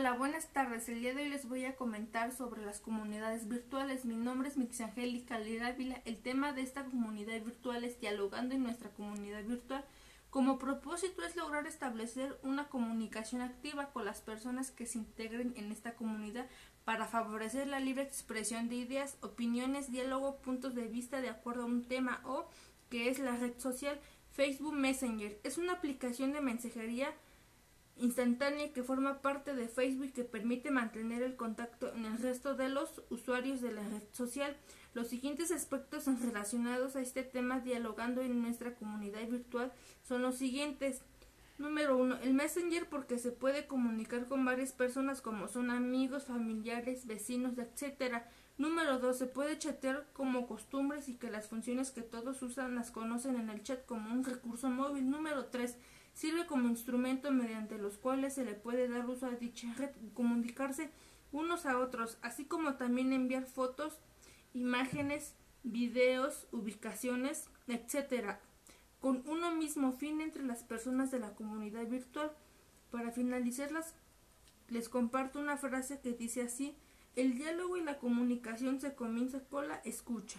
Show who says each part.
Speaker 1: Hola, buenas tardes. El día de hoy les voy a comentar sobre las comunidades virtuales. Mi nombre es Mixangélica Lirávila. El tema de esta comunidad virtual es dialogando en nuestra comunidad virtual. Como propósito es lograr establecer una comunicación activa con las personas que se integren en esta comunidad para favorecer la libre expresión de ideas, opiniones, diálogo, puntos de vista de acuerdo a un tema o que es la red social Facebook Messenger. Es una aplicación de mensajería instantánea que forma parte de Facebook que permite mantener el contacto en el resto de los usuarios de la red social. Los siguientes aspectos relacionados a este tema dialogando en nuestra comunidad virtual son los siguientes. Número uno, el Messenger porque se puede comunicar con varias personas como son amigos, familiares, vecinos, etc. Número dos, se puede chatear como costumbres y que las funciones que todos usan las conocen en el chat como un recurso móvil. Número tres, Sirve como instrumento mediante los cuales se le puede dar uso a dicha red y comunicarse unos a otros, así como también enviar fotos, imágenes, videos, ubicaciones, etc., con uno mismo fin entre las personas de la comunidad virtual. Para finalizarlas, les comparto una frase que dice así, el diálogo y la comunicación se comienza con la escucha.